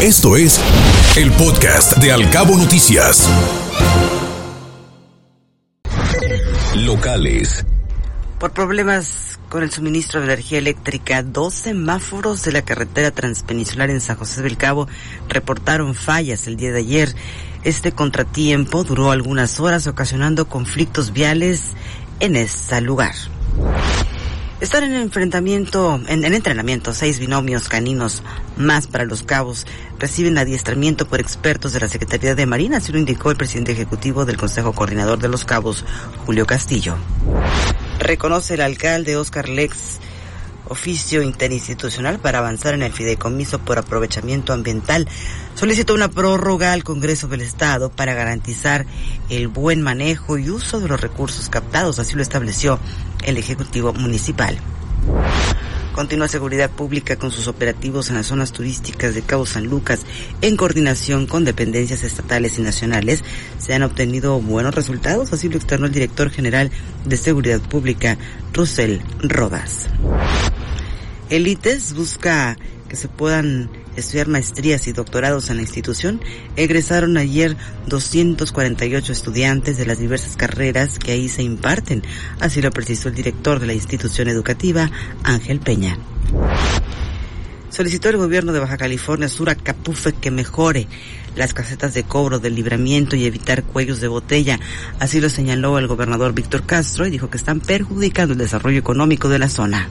Esto es el podcast de Alcabo Noticias. Locales. Por problemas con el suministro de energía eléctrica, dos semáforos de la carretera transpeninsular en San José del Cabo reportaron fallas el día de ayer. Este contratiempo duró algunas horas ocasionando conflictos viales en ese lugar. Están en enfrentamiento, en, en, entrenamiento, seis binomios caninos más para los cabos reciben adiestramiento por expertos de la Secretaría de Marina, así lo indicó el presidente ejecutivo del Consejo Coordinador de los Cabos, Julio Castillo. Reconoce el alcalde Oscar Lex oficio interinstitucional para avanzar en el fideicomiso por aprovechamiento ambiental. Solicitó una prórroga al Congreso del Estado para garantizar el buen manejo y uso de los recursos captados, así lo estableció el Ejecutivo Municipal. Continúa Seguridad Pública con sus operativos en las zonas turísticas de Cabo San Lucas en coordinación con dependencias estatales y nacionales. Se han obtenido buenos resultados, así lo externó el director general de Seguridad Pública, Russell Rodas. Elites busca que se puedan estudiar maestrías y doctorados en la institución, egresaron ayer 248 estudiantes de las diversas carreras que ahí se imparten. Así lo precisó el director de la institución educativa, Ángel Peña. Solicitó el gobierno de Baja California Sur a Capufe que mejore las casetas de cobro del libramiento y evitar cuellos de botella. Así lo señaló el gobernador Víctor Castro y dijo que están perjudicando el desarrollo económico de la zona.